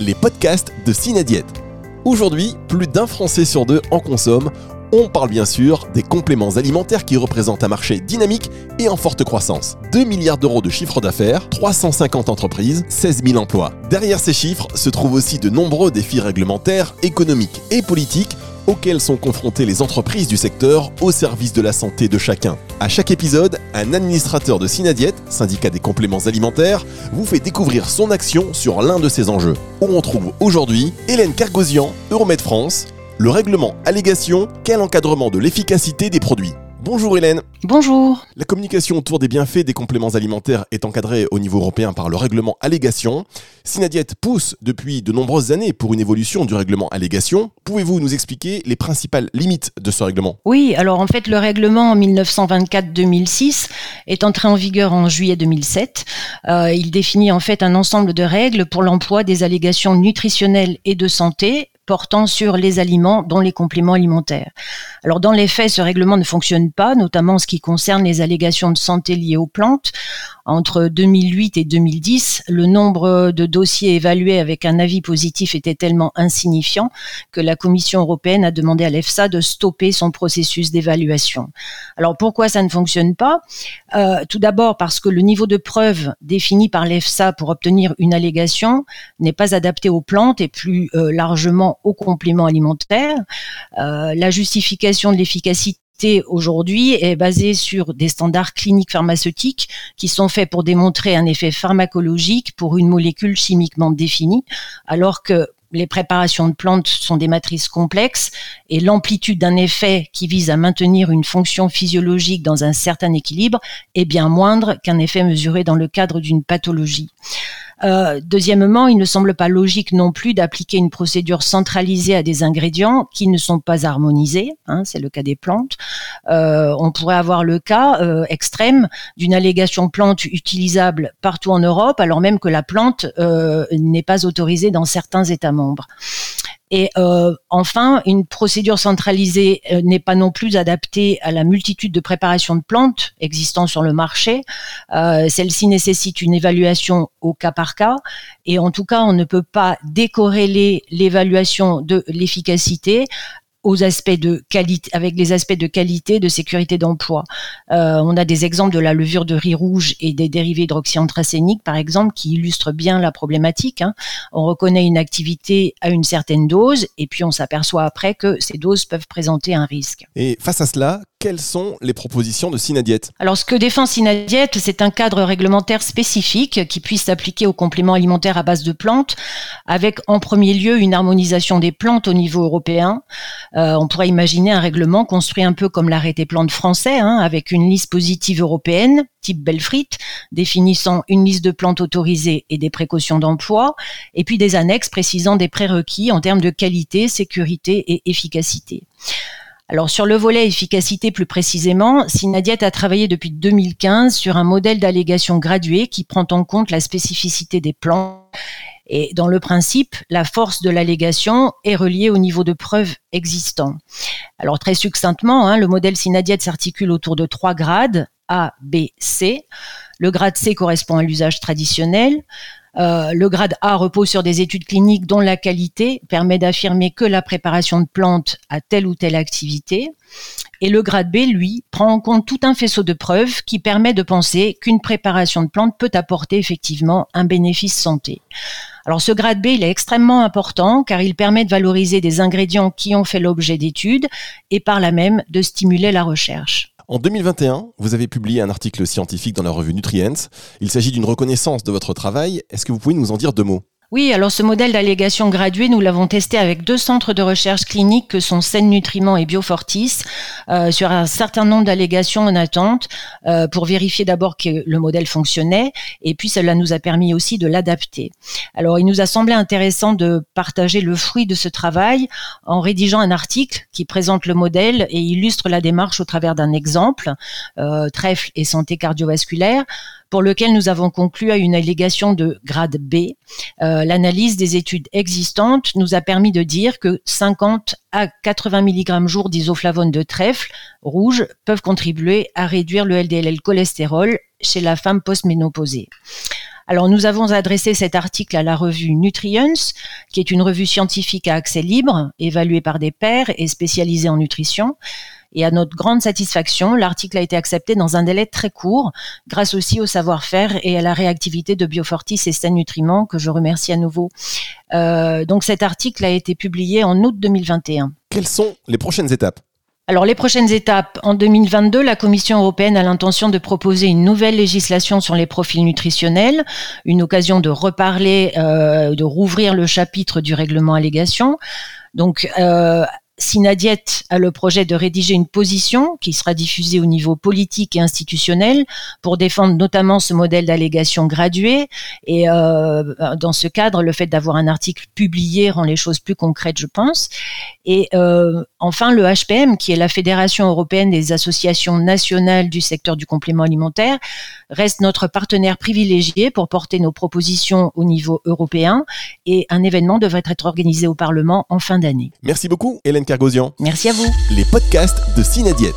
les podcasts de Cinadiète. Aujourd'hui, plus d'un Français sur deux en consomme. On parle bien sûr des compléments alimentaires qui représentent un marché dynamique et en forte croissance. 2 milliards d'euros de chiffre d'affaires, 350 entreprises, 16 000 emplois. Derrière ces chiffres se trouvent aussi de nombreux défis réglementaires, économiques et politiques auxquels sont confrontées les entreprises du secteur au service de la santé de chacun. À chaque épisode, un administrateur de Synadiète, syndicat des compléments alimentaires, vous fait découvrir son action sur l'un de ces enjeux. Où on trouve aujourd'hui Hélène Cargosian, Euromed France, le règlement allégation, quel encadrement de l'efficacité des produits. Bonjour Hélène. Bonjour. La communication autour des bienfaits des compléments alimentaires est encadrée au niveau européen par le règlement allégation. Synadiète pousse depuis de nombreuses années pour une évolution du règlement allégation. Pouvez-vous nous expliquer les principales limites de ce règlement? Oui, alors en fait le règlement 1924-2006 est entré en vigueur en juillet 2007. Euh, il définit en fait un ensemble de règles pour l'emploi des allégations nutritionnelles et de santé portant sur les aliments, dont les compléments alimentaires. Alors dans les faits, ce règlement ne fonctionne pas, notamment en ce qui concerne les allégations de santé liées aux plantes. Entre 2008 et 2010, le nombre de dossiers évalués avec un avis positif était tellement insignifiant que la Commission européenne a demandé à l'EFSA de stopper son processus d'évaluation. Alors pourquoi ça ne fonctionne pas? Euh, Tout d'abord parce que le niveau de preuve défini par l'EFSA pour obtenir une allégation n'est pas adapté aux plantes et plus euh, largement aux compléments alimentaires. Euh, la justification de l'efficacité aujourd'hui est basée sur des standards cliniques pharmaceutiques qui sont faits pour démontrer un effet pharmacologique pour une molécule chimiquement définie, alors que les préparations de plantes sont des matrices complexes et l'amplitude d'un effet qui vise à maintenir une fonction physiologique dans un certain équilibre est bien moindre qu'un effet mesuré dans le cadre d'une pathologie. Euh, deuxièmement, il ne semble pas logique non plus d'appliquer une procédure centralisée à des ingrédients qui ne sont pas harmonisés. Hein, c'est le cas des plantes. Euh, on pourrait avoir le cas euh, extrême d'une allégation plante utilisable partout en Europe, alors même que la plante n'est pas autorisée dans certains États membres. Et euh, enfin, une procédure centralisée euh, n'est pas non plus adaptée à la multitude de préparations de plantes existant sur le marché. Euh, Celle-ci nécessite une évaluation au cas par cas. Et en tout cas, on ne peut pas décorréler l'évaluation de l'efficacité aux aspects de qualité, avec les aspects de qualité, de sécurité d'emploi. Euh, on a des exemples de la levure de riz rouge et des dérivés d'hydroxyanthracénique, par exemple, qui illustrent bien la problématique. Hein. On reconnaît une activité à une certaine dose et puis on s'aperçoit après que ces doses peuvent présenter un risque. Et face à cela, quelles sont les propositions de Synadiète Alors, ce que défend Synadiète, c'est un cadre réglementaire spécifique qui puisse s'appliquer aux compléments alimentaires à base de plantes, avec en premier lieu une harmonisation des plantes au niveau européen. Euh, on pourrait imaginer un règlement construit un peu comme l'arrêté plantes français, hein, avec une liste positive européenne, type Belfrit, définissant une liste de plantes autorisées et des précautions d'emploi, et puis des annexes précisant des prérequis en termes de qualité, sécurité et efficacité. Alors sur le volet efficacité plus précisément, Synadiet a travaillé depuis 2015 sur un modèle d'allégation graduée qui prend en compte la spécificité des plans. Et dans le principe, la force de l'allégation est reliée au niveau de preuve existant. Alors très succinctement, hein, le modèle Synadiet s'articule autour de trois grades, A, B, C. Le grade C correspond à l'usage traditionnel. Euh, le grade A repose sur des études cliniques dont la qualité permet d'affirmer que la préparation de plantes a telle ou telle activité. Et le grade B, lui, prend en compte tout un faisceau de preuves qui permet de penser qu'une préparation de plantes peut apporter effectivement un bénéfice santé. Alors ce grade B, il est extrêmement important car il permet de valoriser des ingrédients qui ont fait l'objet d'études et par là même de stimuler la recherche. En 2021, vous avez publié un article scientifique dans la revue Nutrients. Il s'agit d'une reconnaissance de votre travail. Est-ce que vous pouvez nous en dire deux mots? Oui, alors ce modèle d'allégation graduée, nous l'avons testé avec deux centres de recherche clinique que sont Seine Nutriments et Biofortis euh, sur un certain nombre d'allégations en attente euh, pour vérifier d'abord que le modèle fonctionnait et puis cela nous a permis aussi de l'adapter. Alors il nous a semblé intéressant de partager le fruit de ce travail en rédigeant un article qui présente le modèle et illustre la démarche au travers d'un exemple, euh, trèfle et santé cardiovasculaire, pour lequel nous avons conclu à une allégation de grade B. Euh, l'analyse des études existantes nous a permis de dire que 50 à 80 mg jour d'isoflavone de trèfle rouge peuvent contribuer à réduire le LDL cholestérol chez la femme postménopausée. Alors nous avons adressé cet article à la revue Nutrients, qui est une revue scientifique à accès libre, évaluée par des pairs et spécialisée en nutrition. Et à notre grande satisfaction, l'article a été accepté dans un délai très court, grâce aussi au savoir-faire et à la réactivité de Biofortis et Sten Nutriments, que je remercie à nouveau. Euh, donc cet article a été publié en août 2021. Quelles sont les prochaines étapes? Alors les prochaines étapes, en 2022, la Commission européenne a l'intention de proposer une nouvelle législation sur les profils nutritionnels, une occasion de reparler, euh, de rouvrir le chapitre du règlement allégation. Donc euh, Sinadiet a le projet de rédiger une position qui sera diffusée au niveau politique et institutionnel pour défendre notamment ce modèle d'allégation graduée. Et euh, dans ce cadre, le fait d'avoir un article publié rend les choses plus concrètes, je pense. Et euh, enfin, le HPM, qui est la Fédération européenne des associations nationales du secteur du complément alimentaire, reste notre partenaire privilégié pour porter nos propositions au niveau européen. Et un événement devrait être organisé au Parlement en fin d'année. Merci beaucoup, Hélène Merci à vous. Les podcasts de Cinadiète.